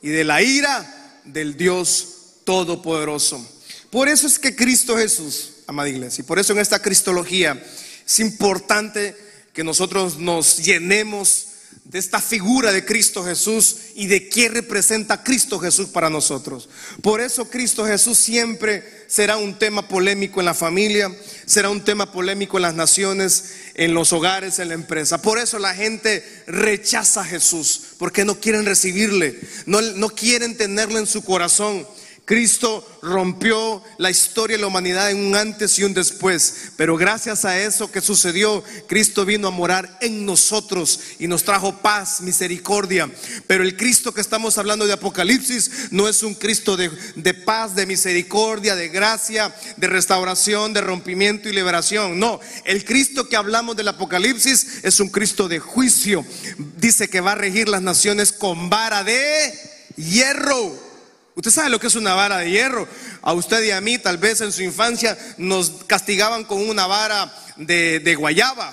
y de la ira del Dios Todopoderoso. Por eso es que Cristo Jesús, amada iglesia, y por eso en esta cristología es importante que nosotros nos llenemos de esta figura de Cristo Jesús y de qué representa Cristo Jesús para nosotros. Por eso Cristo Jesús siempre será un tema polémico en la familia, será un tema polémico en las naciones, en los hogares, en la empresa. Por eso la gente rechaza a Jesús, porque no quieren recibirle, no, no quieren tenerle en su corazón. Cristo rompió la historia de la humanidad en un antes y un después. Pero gracias a eso que sucedió, Cristo vino a morar en nosotros y nos trajo paz, misericordia. Pero el Cristo que estamos hablando de Apocalipsis no es un Cristo de, de paz, de misericordia, de gracia, de restauración, de rompimiento y liberación. No, el Cristo que hablamos del Apocalipsis es un Cristo de juicio. Dice que va a regir las naciones con vara de hierro. Usted sabe lo que es una vara de hierro. A usted y a mí, tal vez en su infancia, nos castigaban con una vara de, guayaba,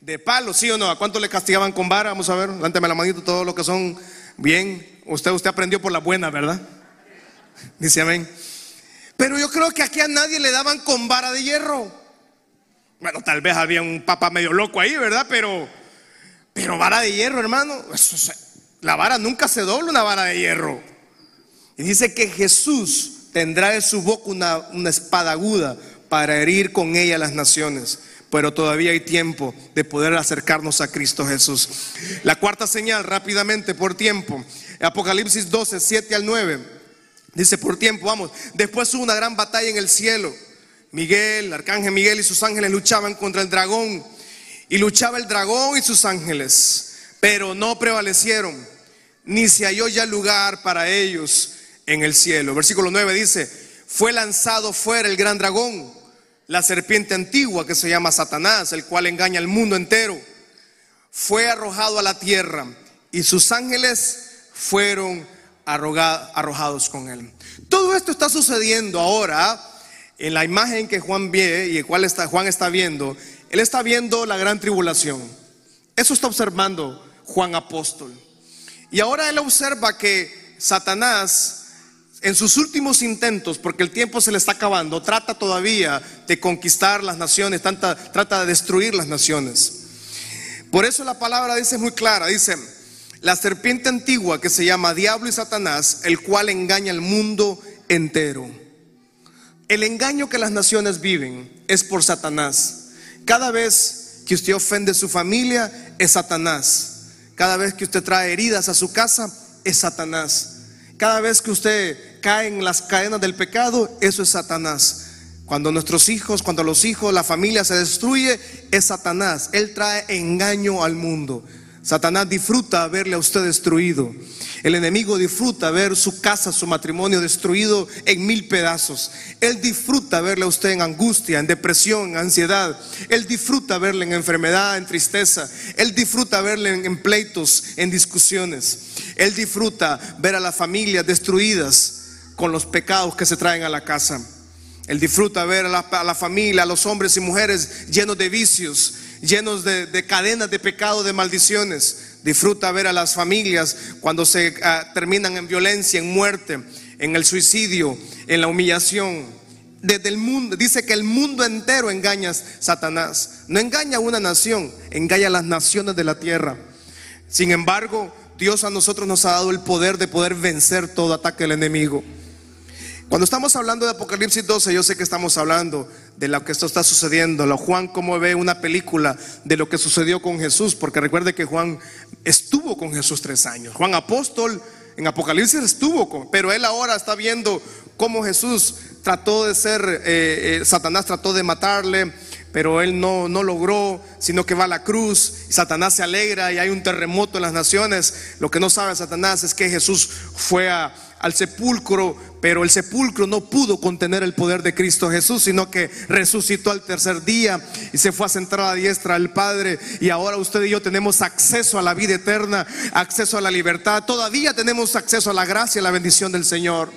de palo, ¿sí o no? ¿A cuánto le castigaban con vara? Vamos a ver, lánteme la manito todo lo que son bien. Usted, usted aprendió por la buena, ¿verdad? Dice amén. Pero yo creo que aquí a nadie le daban con vara de hierro. Bueno, tal vez había un papá medio loco ahí, ¿verdad? Pero, pero vara de hierro, hermano. la vara nunca se dobla una vara de hierro. Y dice que Jesús tendrá de su boca una, espada aguda para herir con ella las naciones pero todavía hay tiempo de poder acercarnos a Cristo Jesús. La cuarta señal, rápidamente, por tiempo. Apocalipsis 12, 7 al 9. Dice, por tiempo, vamos. Después hubo una gran batalla en el cielo. Miguel, el arcángel Miguel y sus ángeles luchaban contra el dragón. Y luchaba el dragón y sus ángeles, pero no prevalecieron, ni se halló ya lugar para ellos en el cielo. Versículo 9 dice, fue lanzado fuera el gran dragón, la serpiente antigua que se llama Satanás, el cual engaña al mundo entero. Fue arrojado a la tierra y sus ángeles fueron arrojados con él. Todo esto está sucediendo ahora en la imagen que Juan ve y el cual está, Juan está viendo. Él está viendo la gran tribulación. Eso está observando Juan apóstol. Y ahora él observa que Satanás en sus últimos intentos, porque el tiempo se le está acabando, trata todavía de conquistar las naciones, trata de destruir las naciones. Por eso la palabra dice muy clara, dice, la serpiente antigua que se llama Diablo y Satanás, el cual engaña al mundo entero. El engaño que las naciones viven es por Satanás. Cada vez que usted ofende a su familia, es Satanás. Cada vez que usted trae heridas a su casa, es Satanás. Cada vez que usted cae en las cadenas del pecado, eso es Satanás. Cuando nuestros hijos, cuando los hijos, la familia se destruye, es Satanás. Él trae engaño al mundo. Satanás disfruta verle a usted destruido. El enemigo disfruta ver su casa, su matrimonio destruido en mil pedazos. Él disfruta verle a usted en angustia, en depresión, en ansiedad. Él disfruta verle en enfermedad, en tristeza. Él disfruta verle en, pleitos, en discusiones. Él disfruta ver a las familias destruidas con los pecados que se traen a la casa. Él disfruta ver a la, familia, a los hombres y mujeres llenos de vicios, llenos de, cadenas de pecado, de maldiciones. Disfruta ver a las familias cuando se ah, terminan en violencia, en muerte, en el suicidio, en la humillación. Desde el mundo, dice que el mundo entero engaña a Satanás. No engaña a una nación, engaña a las naciones de la tierra. Sin embargo, Dios a nosotros nos ha dado el poder de poder vencer todo ataque del enemigo. Cuando estamos hablando de Apocalipsis 12, yo sé que estamos hablando de lo que esto está sucediendo. Juan como ve una película de lo que sucedió con Jesús, porque recuerde que Juan estuvo con Jesús tres años. Juan apóstol en Apocalipsis estuvo con, pero él ahora está viendo cómo Jesús trató de ser, eh, eh, Satanás trató de matarle, pero él no, no logró, sino que va a la cruz, Satanás se alegra y hay un terremoto en las naciones. Lo que no sabe Satanás es que Jesús fue a, al sepulcro, pero el sepulcro no pudo contener el poder de Cristo Jesús, sino que resucitó al tercer día y se fue a sentar a la diestra del Padre. Y ahora usted y yo tenemos acceso a la vida eterna, acceso a la libertad. Todavía tenemos acceso a la gracia y la bendición del Señor.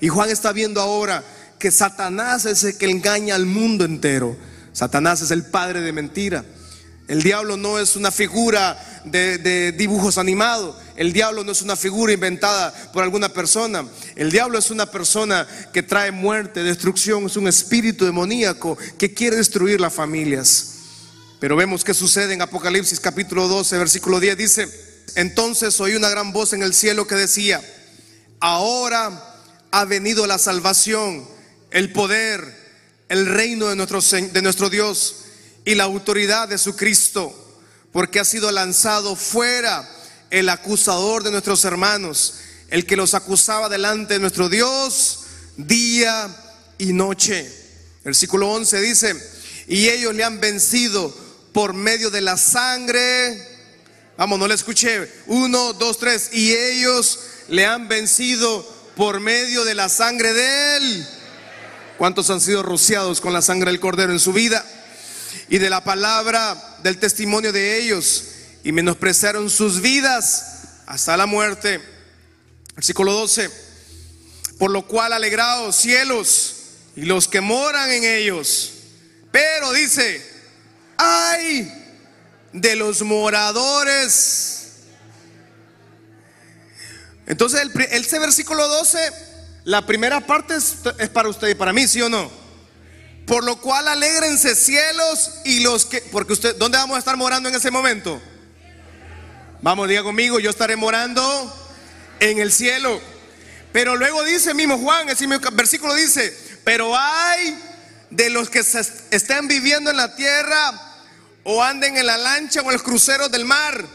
Y Juan está viendo ahora que Satanás es el que engaña al mundo entero. Satanás es el padre de mentira. El diablo no es una figura de, dibujos animados. El diablo no es una figura inventada por alguna persona. El diablo es una persona que trae muerte, destrucción. Es un espíritu demoníaco que quiere destruir las familias. Pero vemos que sucede en Apocalipsis capítulo 12, versículo 10. Dice, entonces oí una gran voz en el cielo que decía, ahora ha venido la salvación, el poder, el reino de nuestro, de nuestro Dios y la autoridad de su Cristo, porque ha sido lanzado fuera el acusador de nuestros hermanos, el que los acusaba delante de nuestro Dios día y noche. Versículo 11 dice, y ellos le han vencido por medio de la sangre. Vamos, no le escuché. Uno, dos, tres. Y ellos le han vencido por medio de la sangre de él. ¿Cuántos han sido rociados con la sangre del cordero en su vida? y de la palabra del testimonio de ellos y menospreciaron sus vidas hasta la muerte. Versículo 12. Por lo cual alegrados cielos y los que moran en ellos. Pero dice, ay de los moradores. Entonces, el, ese versículo 12, la primera parte es, para usted y para mí, ¿sí o no? Por lo cual alégrense cielos y los que, porque usted, ¿dónde vamos a estar morando en ese momento? Vamos, diga conmigo, yo estaré morando en el cielo. Pero luego dice mismo Juan, ese versículo dice, pero hay de los que estén viviendo en la tierra o anden en la lancha o en los cruceros del mar,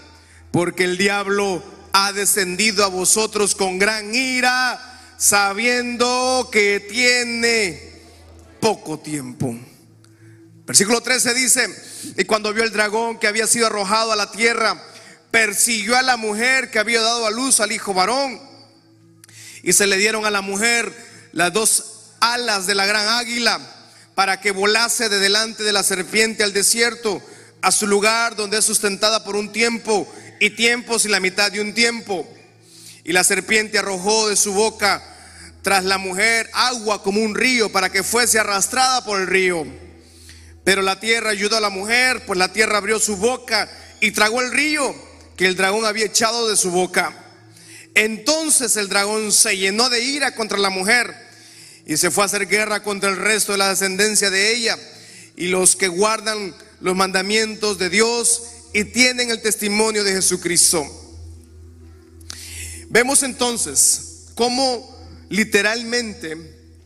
porque el diablo ha descendido a vosotros con gran ira, sabiendo que tiene poco tiempo. Versículo 13 dice, y cuando vio el dragón que había sido arrojado a la tierra, persiguió a la mujer que había dado a luz al hijo varón, y se le dieron a la mujer las dos alas de la gran águila para que volase de delante de la serpiente al desierto, a su lugar donde es sustentada por un tiempo y tiempos y la mitad de un tiempo. Y la serpiente arrojó de su boca tras la mujer agua como un río para que fuese arrastrada por el río. Pero la tierra ayudó a la mujer, pues la tierra abrió su boca y tragó el río que el dragón había echado de su boca. Entonces el dragón se llenó de ira contra la mujer y se fue a hacer guerra contra el resto de la descendencia de ella y los que guardan los mandamientos de Dios y tienen el testimonio de Jesucristo. Vemos entonces cómo literalmente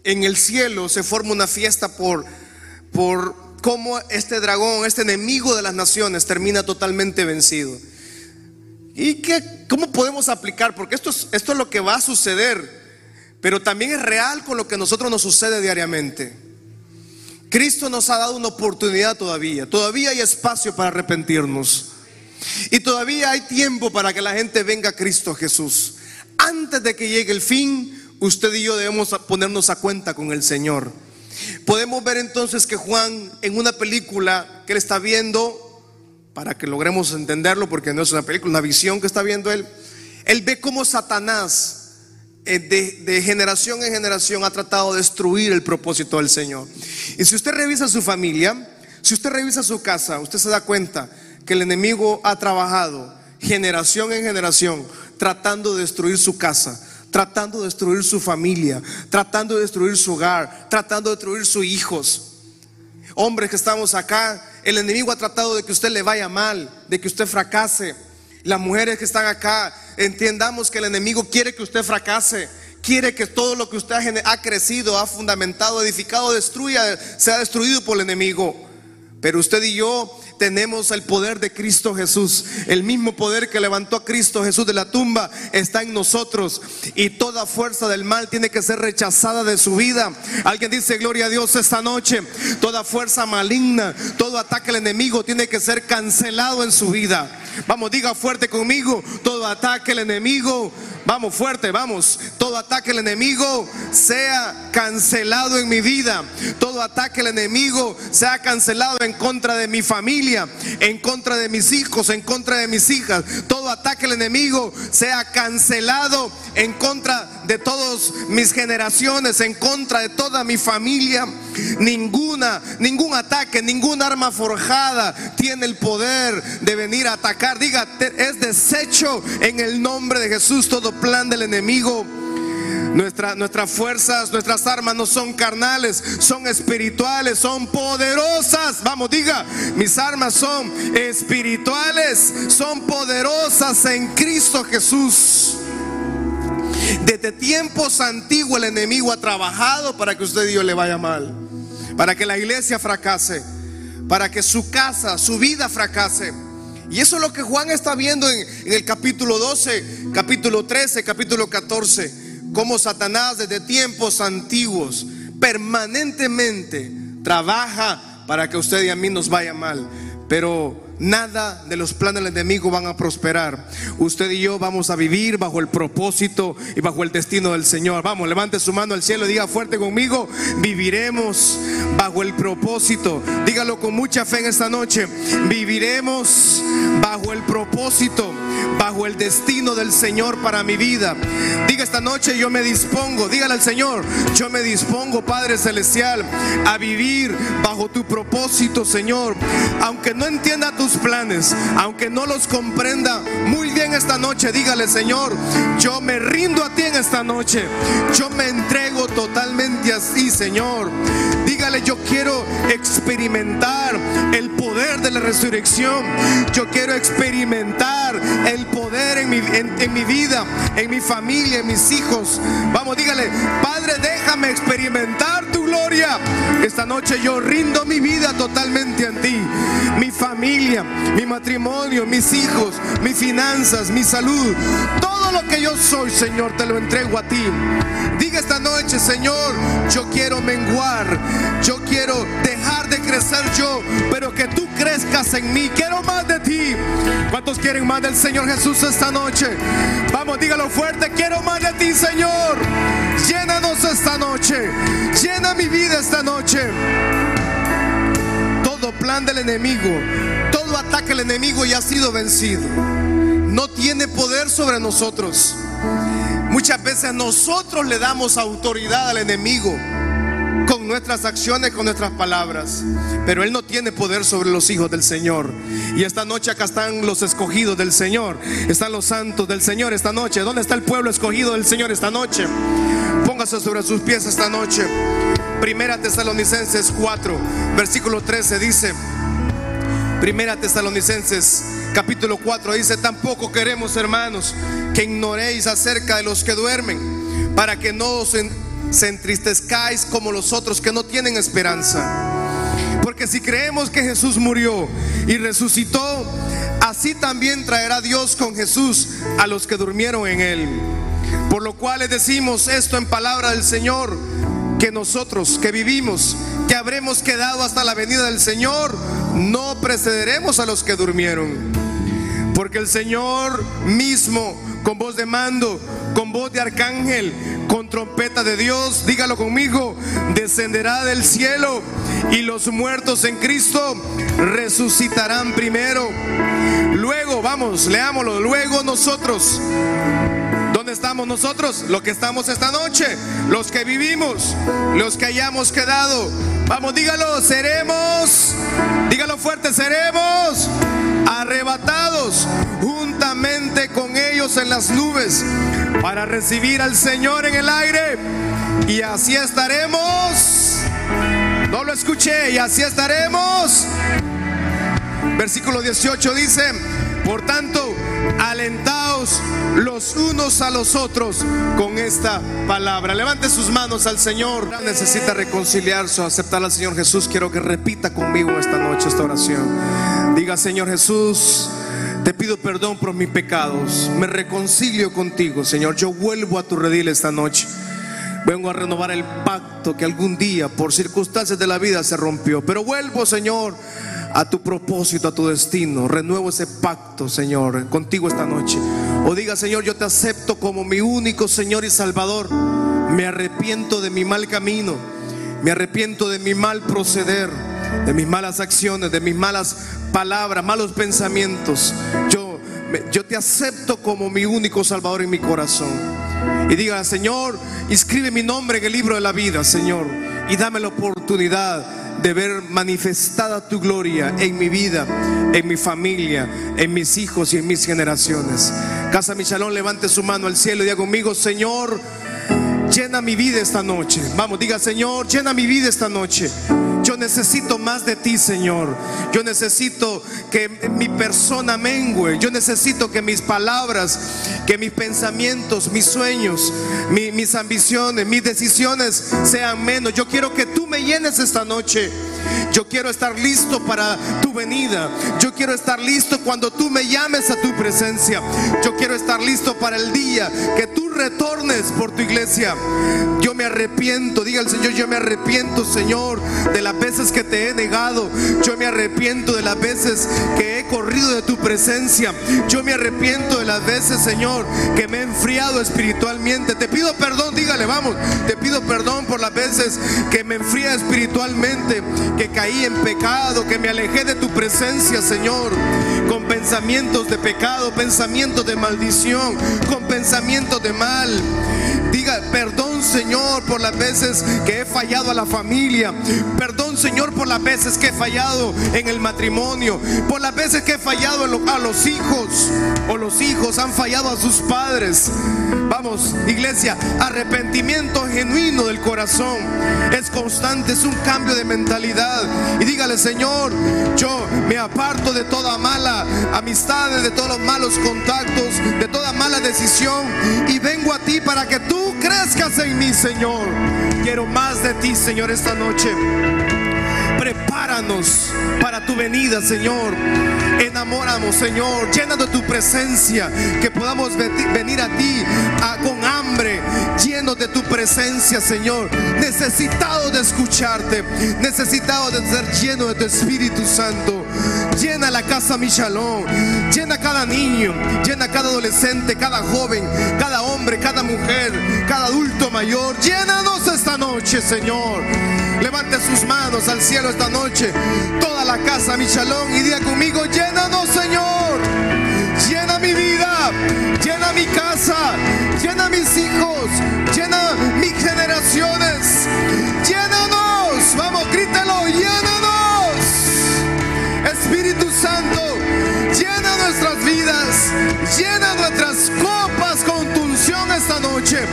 en el cielo se forma una fiesta por, por cómo este dragón, este enemigo de las naciones, termina totalmente vencido. ¿Y qué, cómo podemos aplicar? Porque esto es, esto es lo que va a suceder, pero también es real con lo que a nosotros nos sucede diariamente. Cristo nos ha dado una oportunidad todavía, todavía hay espacio para arrepentirnos. Y todavía hay tiempo para que la gente venga a Cristo Jesús. Antes de que llegue el fin, usted y yo debemos ponernos a cuenta con el Señor. Podemos ver entonces que Juan en una película que él está viendo, para que logremos entenderlo, porque no es una película, una visión que está viendo él, él ve cómo Satanás eh, de, de, generación en generación ha tratado de destruir el propósito del Señor. Y si usted revisa su familia, si usted revisa su casa, usted se da cuenta que el enemigo ha trabajado generación en generación tratando de destruir su casa, tratando de destruir su familia, tratando de destruir su hogar, tratando de destruir sus hijos. Hombres que estamos acá, el enemigo ha tratado de que usted le vaya mal, de que usted fracase. Las mujeres que están acá, entendamos que el enemigo quiere que usted fracase, quiere que todo lo que usted ha crecido, ha fundamentado, edificado, destruya, sea destruido por el enemigo. Pero usted y yo tenemos el poder de Cristo Jesús. El mismo poder que levantó a Cristo Jesús de la tumba está en nosotros. Y toda fuerza del mal tiene que ser rechazada de su vida. Alguien dice, gloria a Dios esta noche. Toda fuerza maligna, todo ataque al enemigo tiene que ser cancelado en su vida. Vamos, diga fuerte conmigo, todo ataque al enemigo Vamos fuerte, vamos. Todo ataque al enemigo sea cancelado en mi vida. Todo ataque al enemigo sea cancelado en contra de mi familia, en contra de mis hijos, en contra de mis hijas. Todo ataque al enemigo sea cancelado en contra de todas mis generaciones, en contra de toda mi familia. Ninguna, ningún ataque, ningún arma forjada tiene el poder de venir a atacar. Diga, es deshecho en el nombre de Jesús todo plan del enemigo. nuestras fuerzas, nuestras armas no son carnales, son espirituales, son poderosas. Vamos, diga, mis armas son espirituales, son poderosas en Cristo Jesús. Desde tiempos antiguos el enemigo ha trabajado para que usted y yo le vaya mal, para que la iglesia fracase, para que su casa, su vida fracase. Y eso es lo que Juan está viendo en, el capítulo 12, capítulo 13, capítulo 14, como Satanás desde tiempos antiguos permanentemente trabaja para que usted y a mí nos vaya mal. Pero Nada de los planes del enemigo van a prosperar. Usted y yo vamos a vivir bajo el propósito y bajo el destino del Señor. Vamos, levante su mano al cielo y diga fuerte conmigo, viviremos bajo el propósito. Dígalo con mucha fe en esta noche. Viviremos bajo el propósito, bajo el destino del Señor para mi vida. Diga esta noche, yo me dispongo, dígale al Señor, yo me dispongo, Padre Celestial, a vivir bajo tu propósito, Señor. Aunque no entienda tus planes, aunque no los comprenda muy bien esta noche, dígale, Señor, yo me rindo a ti en esta noche. Yo me entrego totalmente así, Señor. Yo quiero experimentar el poder de la resurrección. Yo quiero experimentar el poder en mi, en mi vida, en mi familia, en mis hijos. Vamos, dígale, Padre, déjame experimentar tu gloria. Esta noche yo rindo mi vida totalmente a ti. Mi familia, mi matrimonio, mis hijos, mis finanzas, mi salud. Todo lo que yo soy, Señor, te lo entrego a ti. Diga esta noche, Señor, yo quiero menguar. Yo quiero dejar de crecer yo, pero que tú crezcas en mí. Quiero más de ti. ¿Cuántos quieren más del Señor Jesús esta noche? Vamos, dígalo fuerte. Quiero más de ti, Señor. Llénanos esta noche. Llena mi vida esta noche. Todo plan del enemigo, todo ataque al enemigo ya ha sido vencido. No tiene poder sobre nosotros. Muchas veces nosotros le damos autoridad al enemigo con nuestras acciones, con nuestras palabras. Pero Él no tiene poder sobre los hijos del Señor. Y esta noche acá están los escogidos del Señor. Están los santos del Señor esta noche. ¿Dónde está el pueblo escogido del Señor esta noche? Póngase sobre sus pies esta noche. Primera Tesalonicenses 4, versículo 13 dice. Primera Tesalonicenses capítulo 4 dice, tampoco queremos hermanos que ignoréis acerca de los que duermen, para que no os se entristezcáis como los otros que no tienen esperanza. Porque si creemos que Jesús murió y resucitó, así también traerá Dios con Jesús a los que durmieron en él. Por lo cual les decimos esto en palabra del Señor, que nosotros que vivimos, que habremos quedado hasta la venida del Señor, no precederemos a los que durmieron. Porque el Señor mismo, con voz de mando, con voz de arcángel, trompeta de Dios, dígalo conmigo, descenderá del cielo y los muertos en Cristo resucitarán primero. Luego, vamos, leámoslo, luego nosotros. ¿Dónde estamos nosotros? Los que estamos esta noche, los que vivimos, los que hayamos quedado. Vamos, dígalo, seremos, dígalo fuerte, seremos arrebatados juntamente con ellos en las nubes para recibir al Señor en el aire. Y así estaremos. No lo escuché. Y así estaremos. Versículo 18 dice, por tanto, alentaos los unos a los otros con esta palabra. Levante sus manos al Señor. Necesita reconciliarse o aceptar al Señor Jesús. Quiero que repita conmigo esta noche esta oración. Diga, Señor Jesús, te pido perdón por mis pecados. Me reconcilio contigo, Señor. Yo vuelvo a tu redil esta noche. Vengo a renovar el pacto que algún día, por circunstancias de la vida, se rompió. Pero vuelvo, Señor, a tu propósito, a tu destino. Renuevo ese pacto, Señor, contigo esta noche. O diga, Señor, yo te acepto como mi único Señor y Salvador. Me arrepiento de mi mal camino. Me arrepiento de mi mal proceder, de mis malas acciones, de mis malas palabras, malos pensamientos. Yo, yo te acepto como mi único Salvador en mi corazón. Y diga, Señor, inscribe mi nombre en el libro de la vida, Señor. Y dame la oportunidad de ver manifestada tu gloria en mi vida, en mi familia, en mis hijos y en mis generaciones. Casa Michalón, levante su mano al cielo y diga conmigo, Señor, llena mi vida esta noche. Vamos, diga, Señor, llena mi vida esta noche. Yo necesito más de ti, Señor. Yo necesito que mi persona mengue. Yo necesito que mis palabras, que mis pensamientos, mis sueños, mis ambiciones, mis decisiones sean menos. Yo quiero que tú me llenes esta noche. Yo quiero estar listo para tu venida. Yo quiero estar listo cuando tú me llames a tu presencia. Yo quiero estar listo para el día que tú retornes por tu iglesia. Yo me arrepiento, diga el Señor, yo me arrepiento, Señor, de las veces que te he negado. Yo me arrepiento de las veces que he corrido de tu presencia. Yo me arrepiento de las veces, Señor, que me he enfriado espiritualmente. Te pido perdón, dígale, vamos. Te pido perdón por las veces que me enfría espiritualmente, que caí en pecado, que me alejé de tu presencia, Señor, con pensamientos de pecado, pensamientos de maldición, con pensamientos de mal. Señor por las veces que he fallado a la familia. Perdón Señor por las veces que he fallado en el matrimonio. Por las veces que he fallado a los hijos. O los hijos han fallado a sus padres. Vamos, iglesia, arrepentimiento genuino del corazón. Es constante, es un cambio de mentalidad. Y dígale, Señor, yo me aparto de toda mala amistad, de todos los malos contactos, de toda mala decisión. Y vengo a ti para que tú crezcas en Señor. Quiero más de ti, Señor, esta noche. Prepáranos para tu venida, Señor. Enamóramos, Señor. Llena de tu presencia. Que podamos venir a ti con hambre. Lleno de tu presencia, Señor. Necesitado de escucharte. Necesitado de ser lleno de tu Espíritu Santo. Llena la casa Michalón. Llena cada niño. Llena cada adolescente, cada joven, cada hombre, cada mujer, cada adulto mayor. Llénanos esta noche, Señor. Levante sus manos al cielo esta noche. Toda la casa, mi shalom. Y diga conmigo, llénanos, Señor. Llena mi vida. Llena mi casa. Llena mis hijos. Llena mis generaciones. Llénanos. Vamos, grítelo. Llénanos. Espíritu Santo. Llena nuestras vidas. Llena nuestras copas con tu unción esta noche.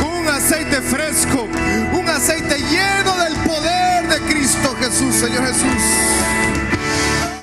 Con un aceite fresco. Un aceite lleno del poder de Cristo Jesús, Señor Jesús.